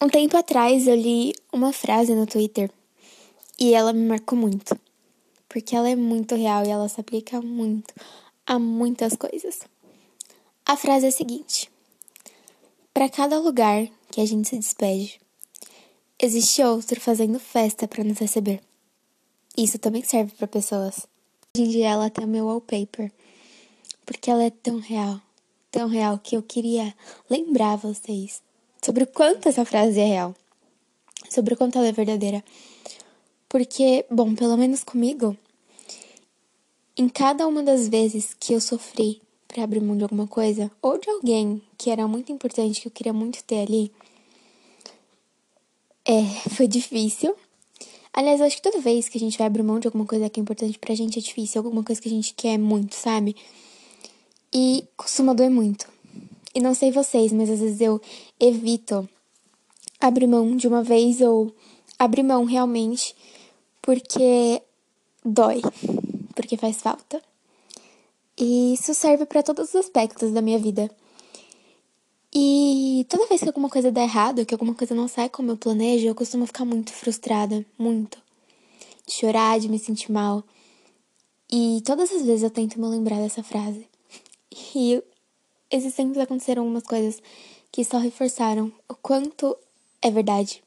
Um tempo atrás eu li uma frase no Twitter e ela me marcou muito, porque ela é muito real e ela se aplica muito a muitas coisas. A frase é a seguinte: Para cada lugar que a gente se despede, existe outro fazendo festa para nos receber. Isso também serve para pessoas. Hoje em dia ela tem o meu wallpaper, porque ela é tão real, tão real que eu queria lembrar vocês sobre o quanto essa frase é real, sobre o quanto ela é verdadeira. Porque, bom, pelo menos comigo, em cada uma das vezes que eu sofri para abrir mão de alguma coisa, ou de alguém que era muito importante, que eu queria muito ter ali, é, foi difícil. Aliás, eu acho que toda vez que a gente vai abrir mão de alguma coisa que é importante pra gente é difícil, alguma coisa que a gente quer muito, sabe? E costuma doer muito. E não sei vocês, mas às vezes eu evito abrir mão de uma vez ou abrir mão realmente porque dói, porque faz falta. E isso serve para todos os aspectos da minha vida. E toda vez que alguma coisa dá errado, que alguma coisa não sai como eu planejo, eu costumo ficar muito frustrada, muito. De chorar, de me sentir mal. E todas as vezes eu tento me lembrar dessa frase. E esses tempos aconteceram umas coisas que só reforçaram o quanto é verdade.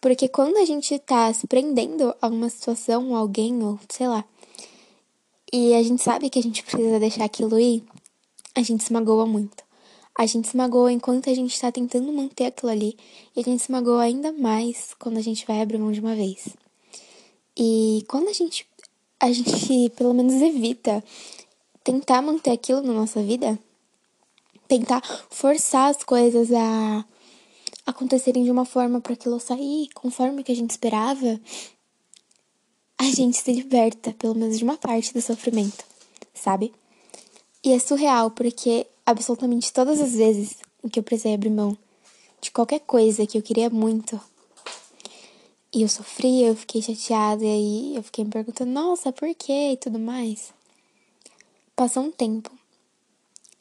Porque quando a gente tá se prendendo a uma situação, a alguém, ou sei lá, e a gente sabe que a gente precisa deixar aquilo ir, a gente se magoa muito. A gente se magoa enquanto a gente tá tentando manter aquilo ali, e a gente se magoa ainda mais quando a gente vai abrir mão de uma vez. E quando a gente, a gente pelo menos evita tentar manter aquilo na nossa vida, tentar forçar as coisas a acontecerem de uma forma para aquilo sair conforme que a gente esperava, a gente se liberta, pelo menos de uma parte do sofrimento, sabe? E é surreal porque absolutamente todas as vezes em que eu precisei abrir mão de qualquer coisa que eu queria muito, e eu sofri, eu fiquei chateada, e aí eu fiquei me perguntando, nossa, por quê? E tudo mais. Passou um tempo.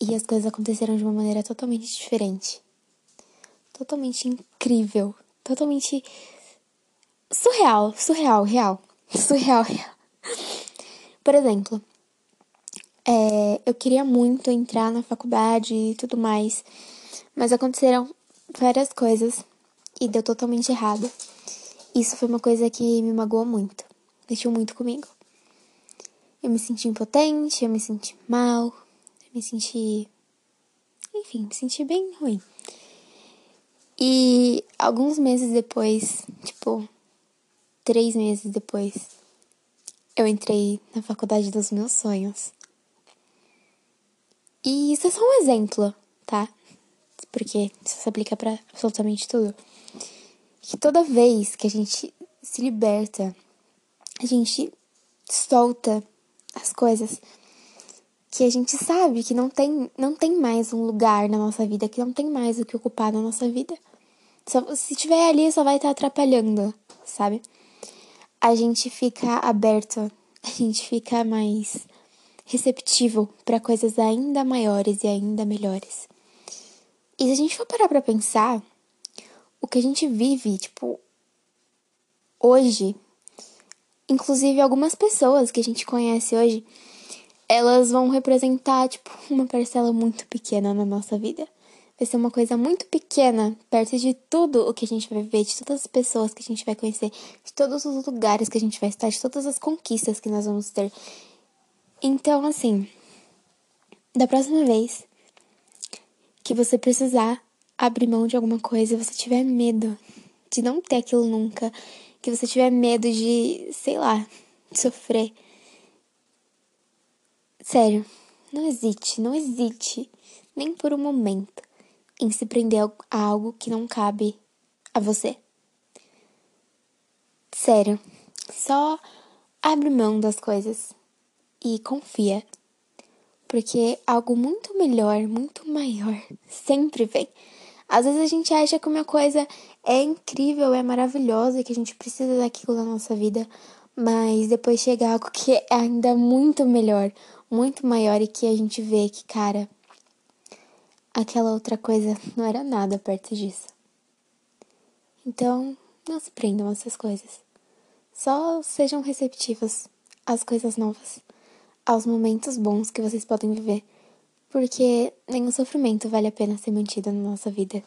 E as coisas aconteceram de uma maneira totalmente diferente. Totalmente incrível. Totalmente surreal, surreal, real. Surreal, real. Por exemplo, é, eu queria muito entrar na faculdade e tudo mais, mas aconteceram várias coisas e deu totalmente errado. Isso foi uma coisa que me magoou muito, mexeu muito comigo. Eu me senti impotente, eu me senti mal, me senti. Enfim, me senti bem ruim. E alguns meses depois, tipo, três meses depois, eu entrei na faculdade dos meus sonhos. E isso é só um exemplo, tá? Porque isso se aplica para absolutamente tudo. Que toda vez que a gente se liberta, a gente solta as coisas que a gente sabe que não tem, não tem mais um lugar na nossa vida, que não tem mais o que ocupar na nossa vida. Só, se tiver ali, só vai estar atrapalhando, sabe? A gente fica aberto, a gente fica mais receptivo para coisas ainda maiores e ainda melhores. E se a gente for parar pra pensar, o que a gente vive, tipo, hoje, inclusive algumas pessoas que a gente conhece hoje, elas vão representar, tipo, uma parcela muito pequena na nossa vida. Vai ser uma coisa muito pequena perto de tudo o que a gente vai viver, de todas as pessoas que a gente vai conhecer, de todos os lugares que a gente vai estar, de todas as conquistas que nós vamos ter. Então, assim, da próxima vez que você precisar abrir mão de alguma coisa, você tiver medo de não ter aquilo nunca, que você tiver medo de, sei lá, sofrer Sério, não hesite, não hesite, nem por um momento, em se prender a algo que não cabe a você. Sério, só abre mão das coisas e confia, porque algo muito melhor, muito maior sempre vem. Às vezes a gente acha que uma coisa é incrível, é maravilhosa, que a gente precisa daquilo na nossa vida, mas depois chega algo que é ainda muito melhor, muito maior e que a gente vê que, cara, aquela outra coisa não era nada perto disso. Então, não se prendam a essas coisas. Só sejam receptivos às coisas novas, aos momentos bons que vocês podem viver, porque nenhum sofrimento vale a pena ser mantido na nossa vida.